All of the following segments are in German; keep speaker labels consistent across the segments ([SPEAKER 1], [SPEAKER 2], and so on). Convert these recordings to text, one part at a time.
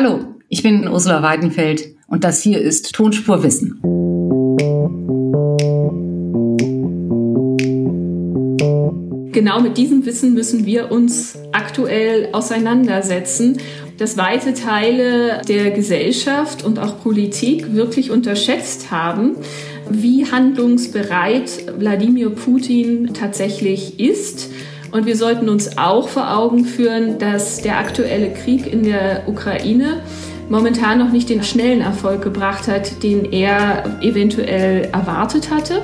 [SPEAKER 1] Hallo, ich bin Ursula Weidenfeld und das hier ist Tonspur Wissen.
[SPEAKER 2] Genau mit diesem Wissen müssen wir uns aktuell auseinandersetzen, dass weite Teile der Gesellschaft und auch Politik wirklich unterschätzt haben, wie handlungsbereit Wladimir Putin tatsächlich ist und wir sollten uns auch vor Augen führen, dass der aktuelle Krieg in der Ukraine momentan noch nicht den schnellen Erfolg gebracht hat, den er eventuell erwartet hatte.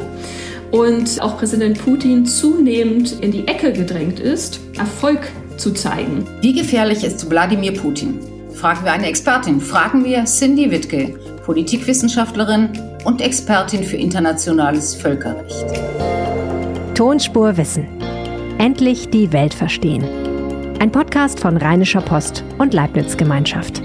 [SPEAKER 2] Und auch Präsident Putin zunehmend in die Ecke gedrängt ist, Erfolg zu zeigen.
[SPEAKER 1] Wie gefährlich ist Wladimir Putin? Fragen wir eine Expertin. Fragen wir Cindy Wittke, Politikwissenschaftlerin und Expertin für internationales Völkerrecht.
[SPEAKER 3] Tonspur Wissen Endlich die Welt verstehen. Ein Podcast von Rheinischer Post und Leibniz Gemeinschaft.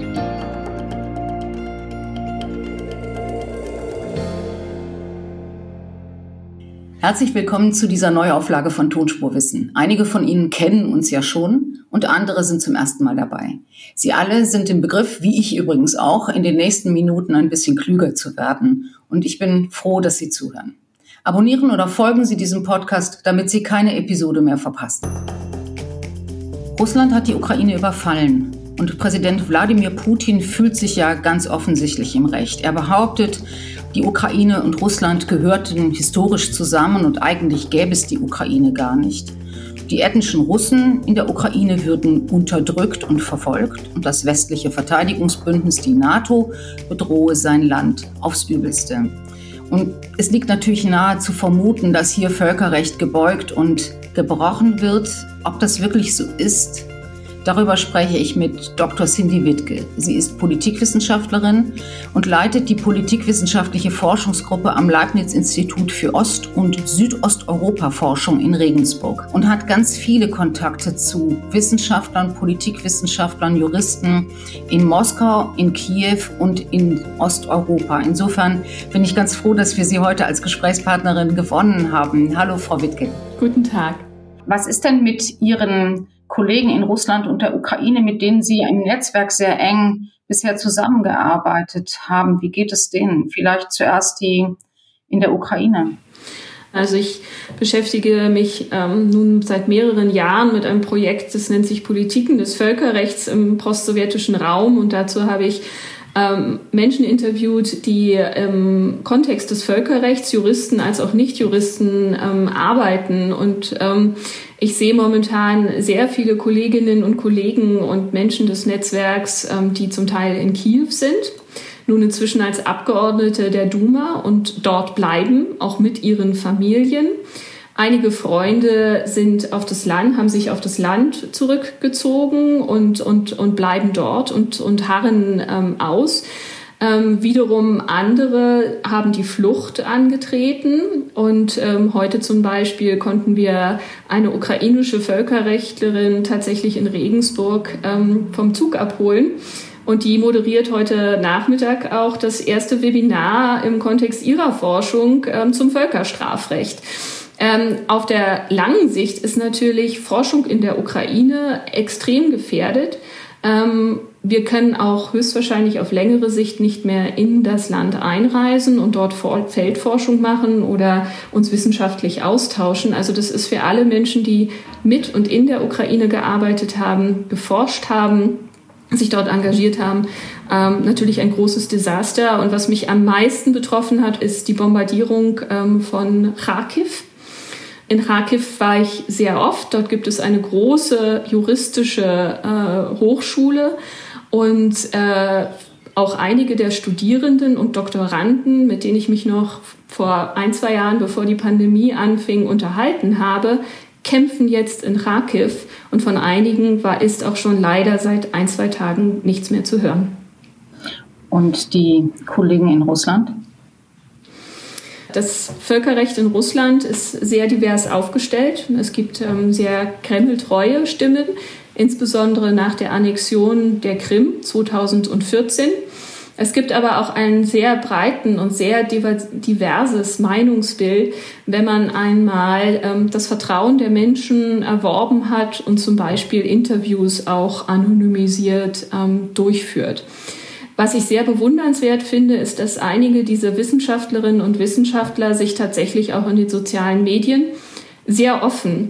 [SPEAKER 1] Herzlich willkommen zu dieser Neuauflage von Tonspurwissen. Einige von Ihnen kennen uns ja schon und andere sind zum ersten Mal dabei. Sie alle sind im Begriff, wie ich übrigens auch, in den nächsten Minuten ein bisschen klüger zu werden. Und ich bin froh, dass Sie zuhören. Abonnieren oder folgen Sie diesem Podcast, damit Sie keine Episode mehr verpassen. Russland hat die Ukraine überfallen und Präsident Wladimir Putin fühlt sich ja ganz offensichtlich im Recht. Er behauptet, die Ukraine und Russland gehörten historisch zusammen und eigentlich gäbe es die Ukraine gar nicht. Die ethnischen Russen in der Ukraine würden unterdrückt und verfolgt und das westliche Verteidigungsbündnis, die NATO, bedrohe sein Land aufs Übelste. Und es liegt natürlich nahe zu vermuten, dass hier Völkerrecht gebeugt und gebrochen wird. Ob das wirklich so ist, Darüber spreche ich mit Dr. Cindy Wittke. Sie ist Politikwissenschaftlerin und leitet die politikwissenschaftliche Forschungsgruppe am Leibniz-Institut für Ost- und Südosteuropa-Forschung in Regensburg und hat ganz viele Kontakte zu Wissenschaftlern, Politikwissenschaftlern, Juristen in Moskau, in Kiew und in Osteuropa. Insofern bin ich ganz froh, dass wir Sie heute als Gesprächspartnerin gewonnen haben. Hallo, Frau Wittke.
[SPEAKER 2] Guten Tag.
[SPEAKER 1] Was ist denn mit Ihren Kollegen in Russland und der Ukraine, mit denen Sie im Netzwerk sehr eng bisher zusammengearbeitet haben. Wie geht es denen? Vielleicht zuerst die in der Ukraine.
[SPEAKER 2] Also ich beschäftige mich ähm, nun seit mehreren Jahren mit einem Projekt, das nennt sich Politiken des Völkerrechts im postsowjetischen Raum und dazu habe ich ähm, Menschen interviewt, die im Kontext des Völkerrechts, Juristen als auch Nichtjuristen ähm, arbeiten und ähm, ich sehe momentan sehr viele Kolleginnen und Kollegen und Menschen des Netzwerks, ähm, die zum Teil in Kiew sind, nun inzwischen als Abgeordnete der Duma und dort bleiben, auch mit ihren Familien. Einige Freunde sind auf das Land, haben sich auf das Land zurückgezogen und, und, und bleiben dort und, und harren ähm, aus. Ähm, wiederum andere haben die Flucht angetreten und ähm, heute zum Beispiel konnten wir eine ukrainische Völkerrechtlerin tatsächlich in Regensburg ähm, vom Zug abholen. Und die moderiert heute Nachmittag auch das erste Webinar im Kontext ihrer Forschung ähm, zum Völkerstrafrecht. Ähm, auf der langen Sicht ist natürlich Forschung in der Ukraine extrem gefährdet. Ähm, wir können auch höchstwahrscheinlich auf längere Sicht nicht mehr in das Land einreisen und dort Feldforschung machen oder uns wissenschaftlich austauschen. Also das ist für alle Menschen, die mit und in der Ukraine gearbeitet haben, geforscht haben, sich dort engagiert haben, ähm, natürlich ein großes Desaster. Und was mich am meisten betroffen hat, ist die Bombardierung ähm, von Kharkiv. In Kharkiv war ich sehr oft. Dort gibt es eine große juristische äh, Hochschule und äh, auch einige der Studierenden und Doktoranden, mit denen ich mich noch vor ein, zwei Jahren, bevor die Pandemie anfing, unterhalten habe, kämpfen jetzt in Kharkiv und von einigen war, ist auch schon leider seit ein, zwei Tagen nichts mehr zu hören.
[SPEAKER 1] Und die Kollegen in Russland?
[SPEAKER 2] Das Völkerrecht in Russland ist sehr divers aufgestellt. Es gibt ähm, sehr kremltreue Stimmen, insbesondere nach der Annexion der Krim 2014. Es gibt aber auch einen sehr breiten und sehr diverses Meinungsbild, wenn man einmal ähm, das Vertrauen der Menschen erworben hat und zum Beispiel Interviews auch anonymisiert ähm, durchführt. Was ich sehr bewundernswert finde, ist, dass einige dieser Wissenschaftlerinnen und Wissenschaftler sich tatsächlich auch in den sozialen Medien sehr offen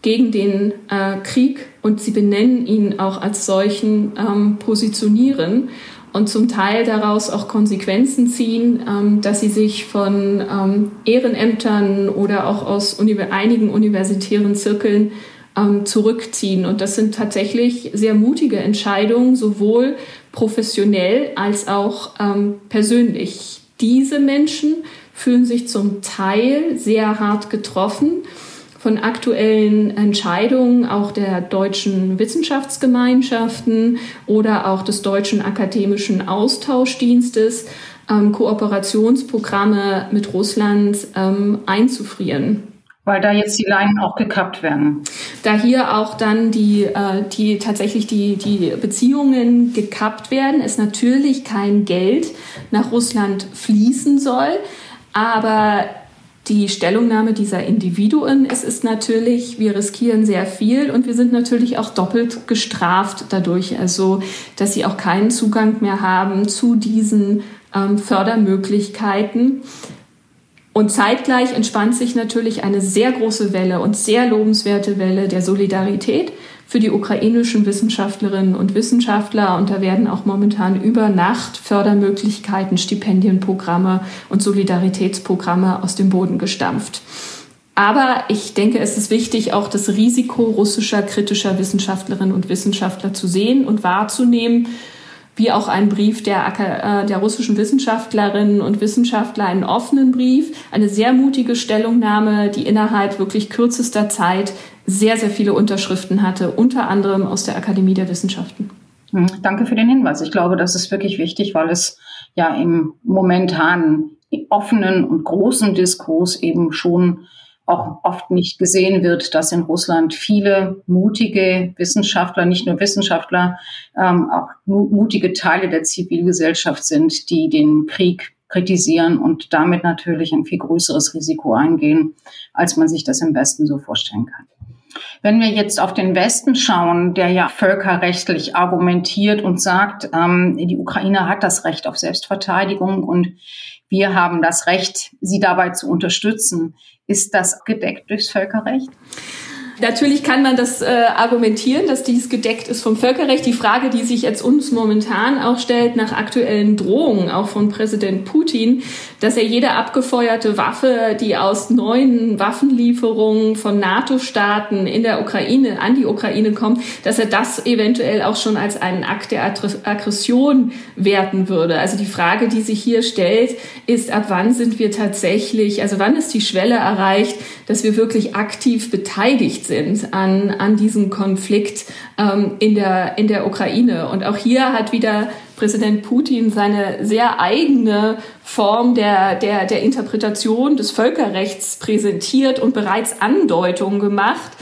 [SPEAKER 2] gegen den äh, Krieg und sie benennen ihn auch als solchen ähm, positionieren und zum Teil daraus auch Konsequenzen ziehen, ähm, dass sie sich von ähm, Ehrenämtern oder auch aus uni einigen universitären Zirkeln ähm, zurückziehen. Und das sind tatsächlich sehr mutige Entscheidungen, sowohl professionell als auch ähm, persönlich. Diese Menschen fühlen sich zum Teil sehr hart getroffen von aktuellen Entscheidungen auch der deutschen Wissenschaftsgemeinschaften oder auch des deutschen akademischen Austauschdienstes, ähm, Kooperationsprogramme mit Russland ähm, einzufrieren.
[SPEAKER 1] Weil da jetzt die Leinen auch gekappt werden.
[SPEAKER 2] Da hier auch dann die, äh, die tatsächlich die, die Beziehungen gekappt werden, es natürlich kein Geld nach Russland fließen soll, aber die Stellungnahme dieser Individuen. Es ist natürlich, wir riskieren sehr viel und wir sind natürlich auch doppelt gestraft dadurch, also dass sie auch keinen Zugang mehr haben zu diesen ähm, Fördermöglichkeiten. Und zeitgleich entspannt sich natürlich eine sehr große Welle und sehr lobenswerte Welle der Solidarität für die ukrainischen Wissenschaftlerinnen und Wissenschaftler. Und da werden auch momentan über Nacht Fördermöglichkeiten, Stipendienprogramme und Solidaritätsprogramme aus dem Boden gestampft. Aber ich denke, es ist wichtig, auch das Risiko russischer kritischer Wissenschaftlerinnen und Wissenschaftler zu sehen und wahrzunehmen, wie auch ein Brief der, äh, der russischen Wissenschaftlerinnen und Wissenschaftler, einen offenen Brief, eine sehr mutige Stellungnahme, die innerhalb wirklich kürzester Zeit sehr, sehr viele Unterschriften hatte, unter anderem aus der Akademie der Wissenschaften.
[SPEAKER 1] Hm, danke für den Hinweis. Ich glaube, das ist wirklich wichtig, weil es ja im momentanen offenen und großen Diskurs eben schon auch oft nicht gesehen wird, dass in Russland viele mutige Wissenschaftler, nicht nur Wissenschaftler, ähm, auch mutige Teile der Zivilgesellschaft sind, die den Krieg kritisieren und damit natürlich ein viel größeres Risiko eingehen, als man sich das im Westen so vorstellen kann. Wenn wir jetzt auf den Westen schauen, der ja völkerrechtlich argumentiert und sagt, ähm, die Ukraine hat das Recht auf Selbstverteidigung und wir haben das Recht, sie dabei zu unterstützen. Ist das gedeckt durchs Völkerrecht?
[SPEAKER 2] Natürlich kann man das äh, argumentieren, dass dies gedeckt ist vom Völkerrecht. Die Frage, die sich jetzt uns momentan auch stellt, nach aktuellen Drohungen auch von Präsident Putin, dass er jede abgefeuerte Waffe, die aus neuen Waffenlieferungen von NATO-Staaten in der Ukraine an die Ukraine kommt, dass er das eventuell auch schon als einen Akt der Aggression werten würde. Also die Frage, die sich hier stellt, ist, ab wann sind wir tatsächlich, also wann ist die Schwelle erreicht, dass wir wirklich aktiv beteiligt sind an, an diesem Konflikt ähm, in, der, in der Ukraine. Und auch hier hat wieder Präsident Putin seine sehr eigene Form der, der, der Interpretation des Völkerrechts präsentiert und bereits Andeutungen gemacht.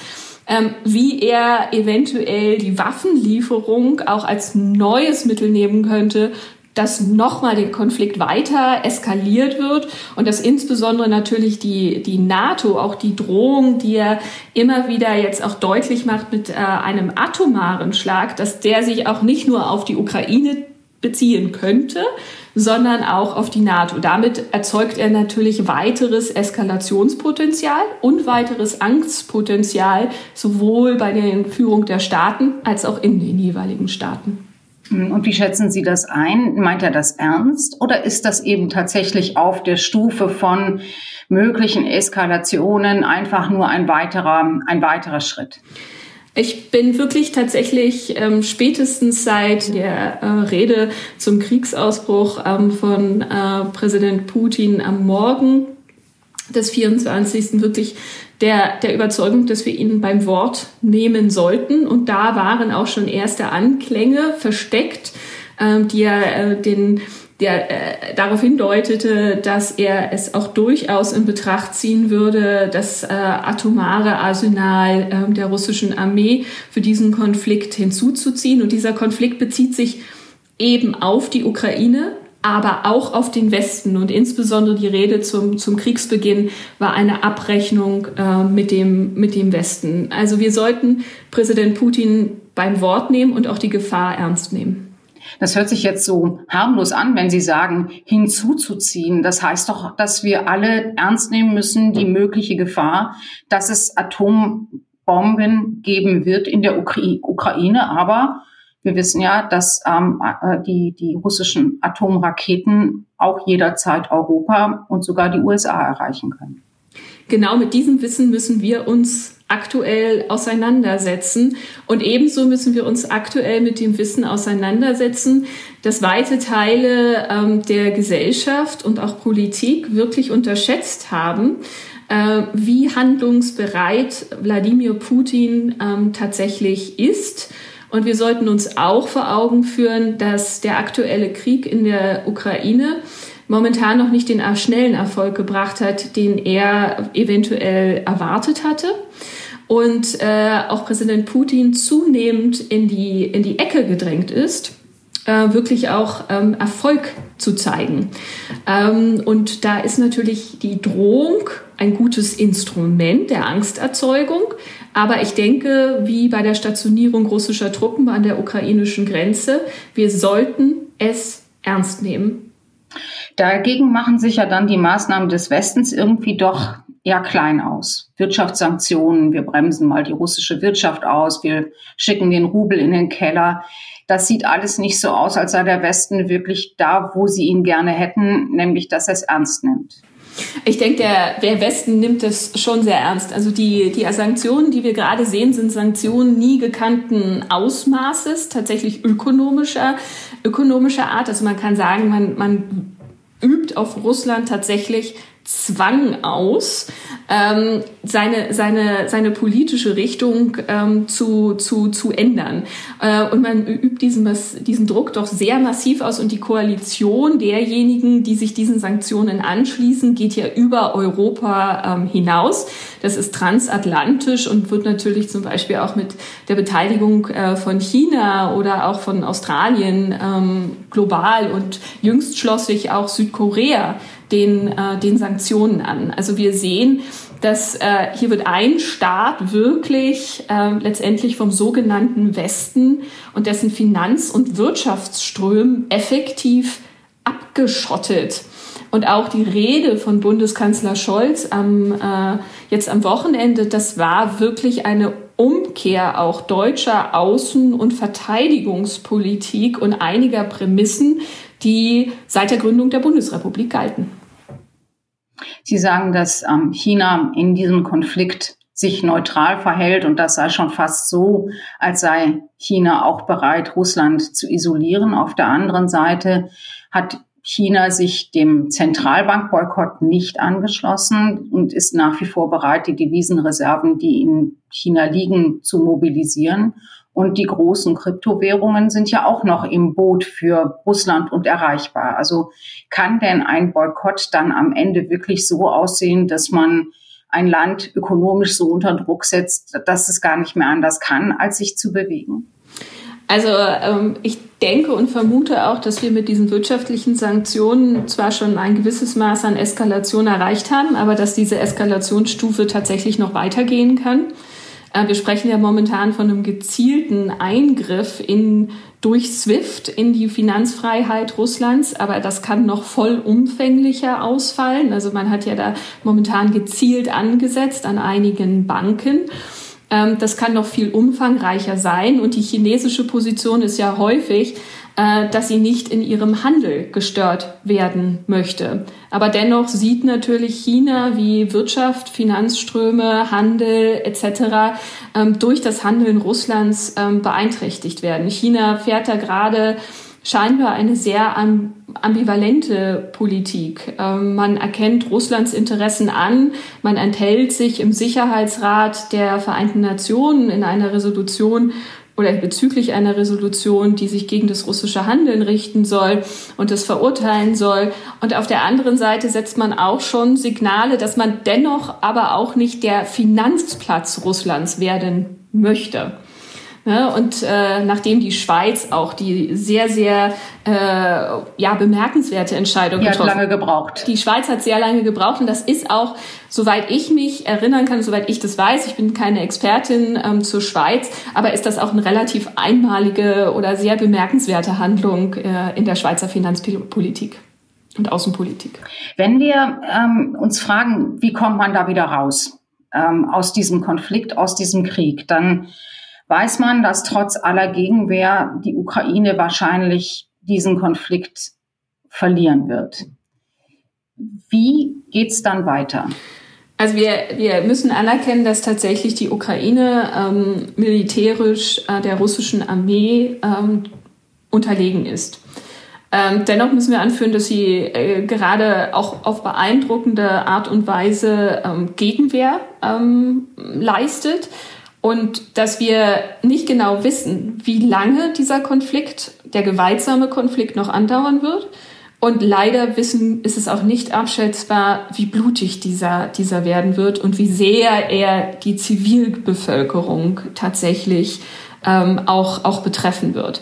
[SPEAKER 2] Ähm, wie er eventuell die Waffenlieferung auch als neues Mittel nehmen könnte, dass nochmal der Konflikt weiter eskaliert wird und dass insbesondere natürlich die, die NATO, auch die Drohung, die er immer wieder jetzt auch deutlich macht mit äh, einem atomaren Schlag, dass der sich auch nicht nur auf die Ukraine beziehen könnte, sondern auch auf die NATO. Damit erzeugt er natürlich weiteres Eskalationspotenzial und weiteres Angstpotenzial, sowohl bei der Führung der Staaten als auch in den jeweiligen Staaten.
[SPEAKER 1] Und wie schätzen Sie das ein? Meint er das ernst oder ist das eben tatsächlich auf der Stufe von möglichen Eskalationen einfach nur ein weiterer, ein weiterer Schritt?
[SPEAKER 2] Ich bin wirklich tatsächlich ähm, spätestens seit der äh, Rede zum Kriegsausbruch ähm, von äh, Präsident Putin am Morgen des 24. wirklich der, der Überzeugung, dass wir ihn beim Wort nehmen sollten. Und da waren auch schon erste Anklänge versteckt, ähm, die er äh, den der äh, darauf hindeutete, dass er es auch durchaus in Betracht ziehen würde, das äh, atomare Arsenal äh, der russischen Armee für diesen Konflikt hinzuzuziehen. Und dieser Konflikt bezieht sich eben auf die Ukraine, aber auch auf den Westen. Und insbesondere die Rede zum, zum Kriegsbeginn war eine Abrechnung äh, mit, dem, mit dem Westen. Also wir sollten Präsident Putin beim Wort nehmen und auch die Gefahr ernst nehmen.
[SPEAKER 1] Das hört sich jetzt so harmlos an, wenn Sie sagen, hinzuzuziehen. Das heißt doch, dass wir alle ernst nehmen müssen, die mögliche Gefahr, dass es Atombomben geben wird in der Ukraine. Aber wir wissen ja, dass ähm, äh, die, die russischen Atomraketen auch jederzeit Europa und sogar die USA erreichen können.
[SPEAKER 2] Genau mit diesem Wissen müssen wir uns aktuell auseinandersetzen. Und ebenso müssen wir uns aktuell mit dem Wissen auseinandersetzen, dass weite Teile ähm, der Gesellschaft und auch Politik wirklich unterschätzt haben, äh, wie handlungsbereit Wladimir Putin ähm, tatsächlich ist. Und wir sollten uns auch vor Augen führen, dass der aktuelle Krieg in der Ukraine momentan noch nicht den schnellen Erfolg gebracht hat, den er eventuell erwartet hatte und äh, auch Präsident Putin zunehmend in die, in die Ecke gedrängt ist, äh, wirklich auch ähm, Erfolg zu zeigen. Ähm, und da ist natürlich die Drohung ein gutes Instrument der Angsterzeugung. Aber ich denke, wie bei der Stationierung russischer Truppen an der ukrainischen Grenze, wir sollten es ernst nehmen.
[SPEAKER 1] Dagegen machen sich ja dann die Maßnahmen des Westens irgendwie doch eher klein aus. Wirtschaftssanktionen, wir bremsen mal die russische Wirtschaft aus, wir schicken den Rubel in den Keller. Das sieht alles nicht so aus, als sei der Westen wirklich da, wo sie ihn gerne hätten, nämlich dass er es ernst nimmt.
[SPEAKER 2] Ich denke, der, der Westen nimmt es schon sehr ernst. Also die, die Sanktionen, die wir gerade sehen, sind Sanktionen nie gekannten Ausmaßes, tatsächlich ökonomischer, ökonomischer Art. Also man kann sagen, man, man übt auf Russland tatsächlich Zwang aus, ähm, seine, seine, seine politische Richtung ähm, zu, zu, zu ändern. Äh, und man übt diesen, diesen Druck doch sehr massiv aus und die Koalition derjenigen, die sich diesen Sanktionen anschließen, geht ja über Europa ähm, hinaus. Das ist transatlantisch und wird natürlich zum Beispiel auch mit der Beteiligung äh, von China oder auch von Australien ähm, global und jüngst schloss sich auch Südkorea den, äh, den Sanktionen an. Also wir sehen, dass äh, hier wird ein Staat wirklich äh, letztendlich vom sogenannten Westen und dessen Finanz- und Wirtschaftsströmen effektiv abgeschottet. Und auch die Rede von Bundeskanzler Scholz am, äh, jetzt am Wochenende, das war wirklich eine Umkehr auch deutscher Außen- und Verteidigungspolitik und einiger Prämissen, die seit der Gründung der Bundesrepublik galten.
[SPEAKER 1] Sie sagen, dass ähm, China in diesem Konflikt sich neutral verhält und das sei schon fast so, als sei China auch bereit, Russland zu isolieren. Auf der anderen Seite hat China sich dem Zentralbankboykott nicht angeschlossen und ist nach wie vor bereit, die Devisenreserven, die in China liegen, zu mobilisieren. Und die großen Kryptowährungen sind ja auch noch im Boot für Russland und erreichbar. Also kann denn ein Boykott dann am Ende wirklich so aussehen, dass man ein Land ökonomisch so unter Druck setzt, dass es gar nicht mehr anders kann, als sich zu bewegen?
[SPEAKER 2] Also ähm, ich denke und vermute auch, dass wir mit diesen wirtschaftlichen Sanktionen zwar schon ein gewisses Maß an Eskalation erreicht haben, aber dass diese Eskalationsstufe tatsächlich noch weitergehen kann. Äh, wir sprechen ja momentan von einem gezielten Eingriff in, durch SWIFT in die Finanzfreiheit Russlands, aber das kann noch vollumfänglicher ausfallen. Also man hat ja da momentan gezielt angesetzt an einigen Banken. Ähm, das kann noch viel umfangreicher sein und die chinesische Position ist ja häufig, äh, dass sie nicht in ihrem Handel gestört werden möchte. Aber dennoch sieht natürlich China, wie Wirtschaft, Finanzströme, Handel etc. Ähm, durch das Handeln Russlands ähm, beeinträchtigt werden. China fährt da gerade scheinbar eine sehr ambivalente Politik. Ähm, man erkennt Russlands Interessen an, man enthält sich im Sicherheitsrat der Vereinten Nationen in einer Resolution oder bezüglich einer Resolution, die sich gegen das russische Handeln richten soll und das verurteilen soll. Und auf der anderen Seite setzt man auch schon Signale, dass man dennoch aber auch nicht der Finanzplatz Russlands werden möchte. Ne? Und äh, nachdem die Schweiz auch die sehr, sehr äh, ja, bemerkenswerte Entscheidung
[SPEAKER 1] die getroffen hat. lange gebraucht.
[SPEAKER 2] Die Schweiz hat sehr lange gebraucht und das ist auch, soweit ich mich erinnern kann, soweit ich das weiß, ich bin keine Expertin ähm, zur Schweiz, aber ist das auch eine relativ einmalige oder sehr bemerkenswerte Handlung äh, in der Schweizer Finanzpolitik und Außenpolitik.
[SPEAKER 1] Wenn wir ähm, uns fragen, wie kommt man da wieder raus ähm, aus diesem Konflikt, aus diesem Krieg, dann weiß man, dass trotz aller Gegenwehr die Ukraine wahrscheinlich diesen Konflikt verlieren wird. Wie geht's dann weiter?
[SPEAKER 2] Also wir, wir müssen anerkennen, dass tatsächlich die Ukraine ähm, militärisch äh, der russischen Armee ähm, unterlegen ist. Ähm, dennoch müssen wir anführen, dass sie äh, gerade auch auf beeindruckende Art und Weise ähm, Gegenwehr ähm, leistet und dass wir nicht genau wissen, wie lange dieser Konflikt, der gewaltsame Konflikt noch andauern wird. Und leider wissen, ist es auch nicht abschätzbar, wie blutig dieser, dieser werden wird und wie sehr er die Zivilbevölkerung tatsächlich ähm, auch, auch betreffen wird.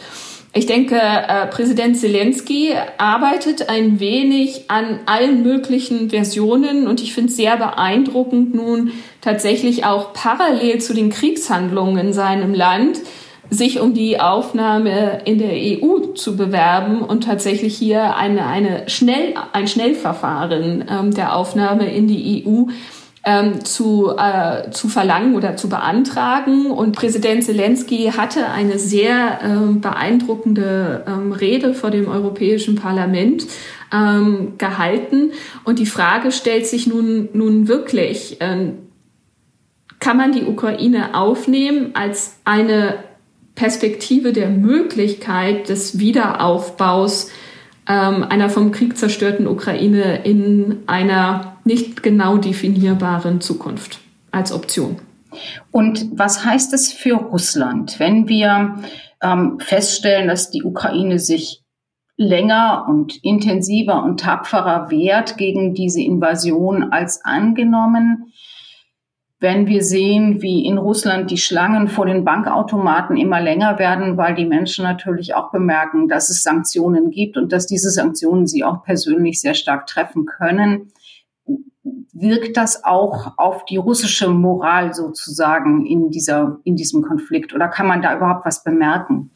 [SPEAKER 2] Ich denke, äh, Präsident Zelensky arbeitet ein wenig an allen möglichen Versionen und ich finde es sehr beeindruckend nun tatsächlich auch parallel zu den Kriegshandlungen in seinem Land sich um die Aufnahme in der EU zu bewerben und tatsächlich hier eine, eine Schnell, ein Schnellverfahren ähm, der Aufnahme in die EU ähm, zu, äh, zu verlangen oder zu beantragen. Und Präsident Zelensky hatte eine sehr ähm, beeindruckende ähm, Rede vor dem Europäischen Parlament ähm, gehalten. Und die Frage stellt sich nun, nun wirklich, ähm, kann man die Ukraine aufnehmen als eine Perspektive der Möglichkeit des Wiederaufbaus ähm, einer vom Krieg zerstörten Ukraine in einer nicht genau definierbaren Zukunft als Option.
[SPEAKER 1] Und was heißt es für Russland, wenn wir ähm, feststellen, dass die Ukraine sich länger und intensiver und tapferer wehrt gegen diese Invasion als angenommen? Wenn wir sehen, wie in Russland die Schlangen vor den Bankautomaten immer länger werden, weil die Menschen natürlich auch bemerken, dass es Sanktionen gibt und dass diese Sanktionen sie auch persönlich sehr stark treffen können wirkt das auch auf die russische Moral sozusagen in dieser, in diesem Konflikt? Oder kann man da überhaupt was bemerken?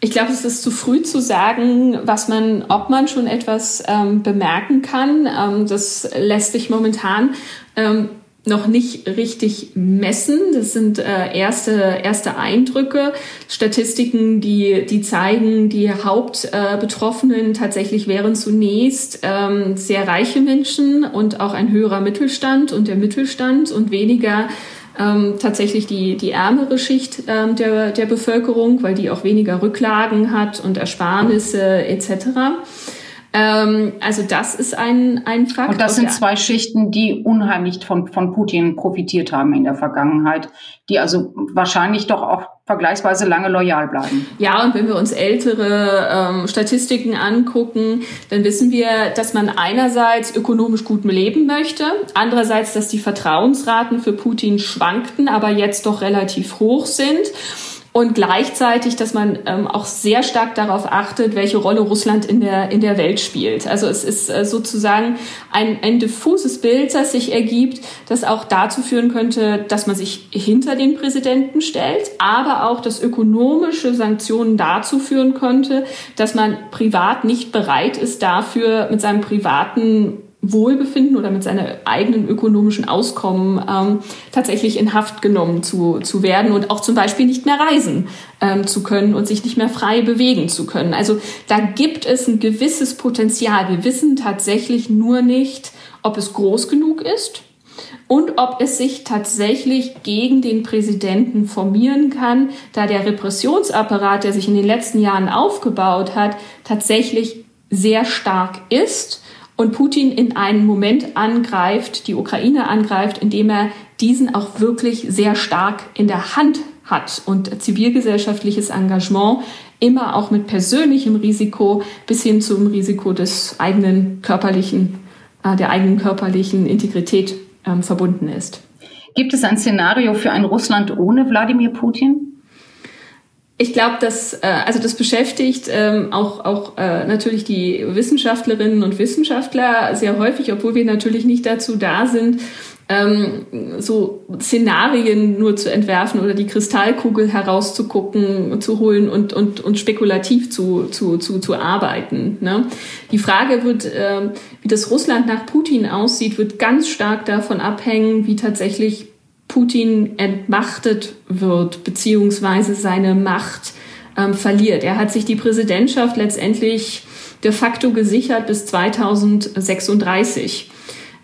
[SPEAKER 2] Ich glaube, es ist zu früh zu sagen, was man, ob man schon etwas ähm, bemerken kann. Ähm, das lässt sich momentan ähm, noch nicht richtig messen. Das sind äh, erste, erste Eindrücke, Statistiken, die, die zeigen, die Hauptbetroffenen äh, tatsächlich wären zunächst ähm, sehr reiche Menschen und auch ein höherer Mittelstand und der Mittelstand und weniger ähm, tatsächlich die, die ärmere Schicht ähm, der, der Bevölkerung, weil die auch weniger Rücklagen hat und Ersparnisse etc. Ähm, also das ist ein, ein Fakt.
[SPEAKER 1] Und das sind zwei Schichten, die unheimlich von, von Putin profitiert haben in der Vergangenheit, die also wahrscheinlich doch auch vergleichsweise lange loyal bleiben.
[SPEAKER 2] Ja, und wenn wir uns ältere ähm, Statistiken angucken, dann wissen wir, dass man einerseits ökonomisch gut leben möchte, andererseits, dass die Vertrauensraten für Putin schwankten, aber jetzt doch relativ hoch sind und gleichzeitig, dass man ähm, auch sehr stark darauf achtet, welche Rolle Russland in der, in der Welt spielt. Also es ist äh, sozusagen ein, ein diffuses Bild, das sich ergibt, das auch dazu führen könnte, dass man sich hinter den Präsidenten stellt, aber auch, dass ökonomische Sanktionen dazu führen könnte, dass man privat nicht bereit ist, dafür mit seinem privaten Wohlbefinden oder mit seinem eigenen ökonomischen Auskommen ähm, tatsächlich in Haft genommen zu, zu werden und auch zum Beispiel nicht mehr reisen ähm, zu können und sich nicht mehr frei bewegen zu können. Also da gibt es ein gewisses Potenzial. Wir wissen tatsächlich nur nicht, ob es groß genug ist und ob es sich tatsächlich gegen den Präsidenten formieren kann, da der Repressionsapparat, der sich in den letzten Jahren aufgebaut hat, tatsächlich sehr stark ist und Putin in einen Moment angreift, die Ukraine angreift, indem er diesen auch wirklich sehr stark in der Hand hat und zivilgesellschaftliches Engagement immer auch mit persönlichem Risiko bis hin zum Risiko des eigenen körperlichen, äh, der eigenen körperlichen Integrität ähm, verbunden ist.
[SPEAKER 1] Gibt es ein Szenario für ein Russland ohne Wladimir Putin?
[SPEAKER 2] Ich glaube, dass äh, also das beschäftigt ähm, auch auch äh, natürlich die Wissenschaftlerinnen und Wissenschaftler sehr häufig, obwohl wir natürlich nicht dazu da sind, ähm, so Szenarien nur zu entwerfen oder die Kristallkugel herauszugucken, zu holen und, und, und spekulativ zu, zu, zu, zu arbeiten. Ne? Die Frage wird, äh, wie das Russland nach Putin aussieht, wird ganz stark davon abhängen, wie tatsächlich Putin entmachtet wird, beziehungsweise seine Macht ähm, verliert. Er hat sich die Präsidentschaft letztendlich de facto gesichert bis 2036.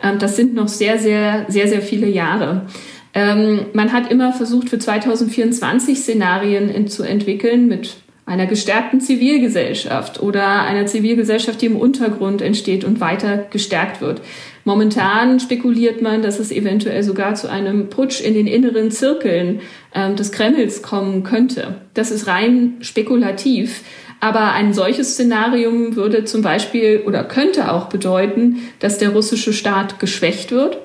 [SPEAKER 2] Ähm, das sind noch sehr, sehr, sehr, sehr viele Jahre. Ähm, man hat immer versucht, für 2024 Szenarien in, zu entwickeln mit einer gestärkten Zivilgesellschaft oder einer Zivilgesellschaft, die im Untergrund entsteht und weiter gestärkt wird. Momentan spekuliert man, dass es eventuell sogar zu einem Putsch in den inneren Zirkeln ähm, des Kremls kommen könnte. Das ist rein spekulativ. Aber ein solches Szenarium würde zum Beispiel oder könnte auch bedeuten, dass der russische Staat geschwächt wird,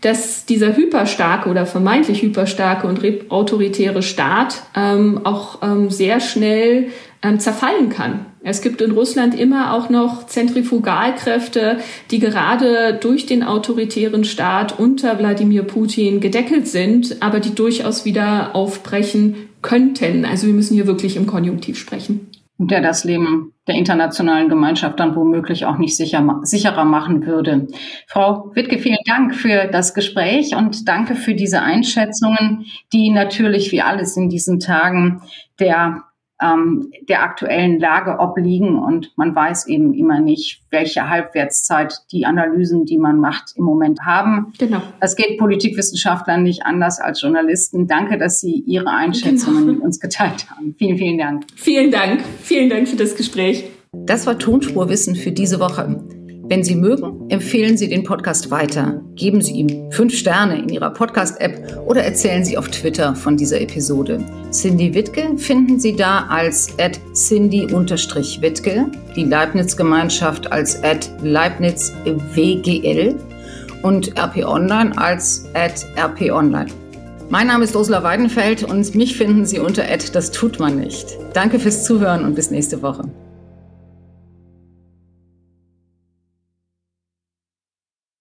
[SPEAKER 2] dass dieser hyperstarke oder vermeintlich hyperstarke und autoritäre Staat ähm, auch ähm, sehr schnell ähm, zerfallen kann. Es gibt in Russland immer auch noch Zentrifugalkräfte, die gerade durch den autoritären Staat unter Wladimir Putin gedeckelt sind, aber die durchaus wieder aufbrechen könnten. Also wir müssen hier wirklich im Konjunktiv sprechen.
[SPEAKER 1] Der das Leben der internationalen Gemeinschaft dann womöglich auch nicht sicher, sicherer machen würde. Frau Wittke, vielen Dank für das Gespräch und danke für diese Einschätzungen, die natürlich wie alles in diesen Tagen der ähm, der aktuellen Lage obliegen und man weiß eben immer nicht, welche Halbwertszeit die Analysen, die man macht, im Moment haben. Genau. Das geht Politikwissenschaftlern nicht anders als Journalisten. Danke, dass Sie Ihre Einschätzungen genau. mit uns geteilt haben. Vielen, vielen Dank.
[SPEAKER 2] Vielen Dank. Vielen Dank für das Gespräch.
[SPEAKER 1] Das war Tonspurwissen für diese Woche. Wenn Sie mögen, empfehlen Sie den Podcast weiter. Geben Sie ihm fünf Sterne in Ihrer Podcast-App oder erzählen Sie auf Twitter von dieser Episode. Cindy Wittke finden Sie da als Cindy-Wittke, die Leibniz-Gemeinschaft als Leibniz-WGL und RP Online als RP Online. Mein Name ist Ursula Weidenfeld und mich finden Sie unter das tut man nicht. Danke fürs Zuhören und bis nächste Woche.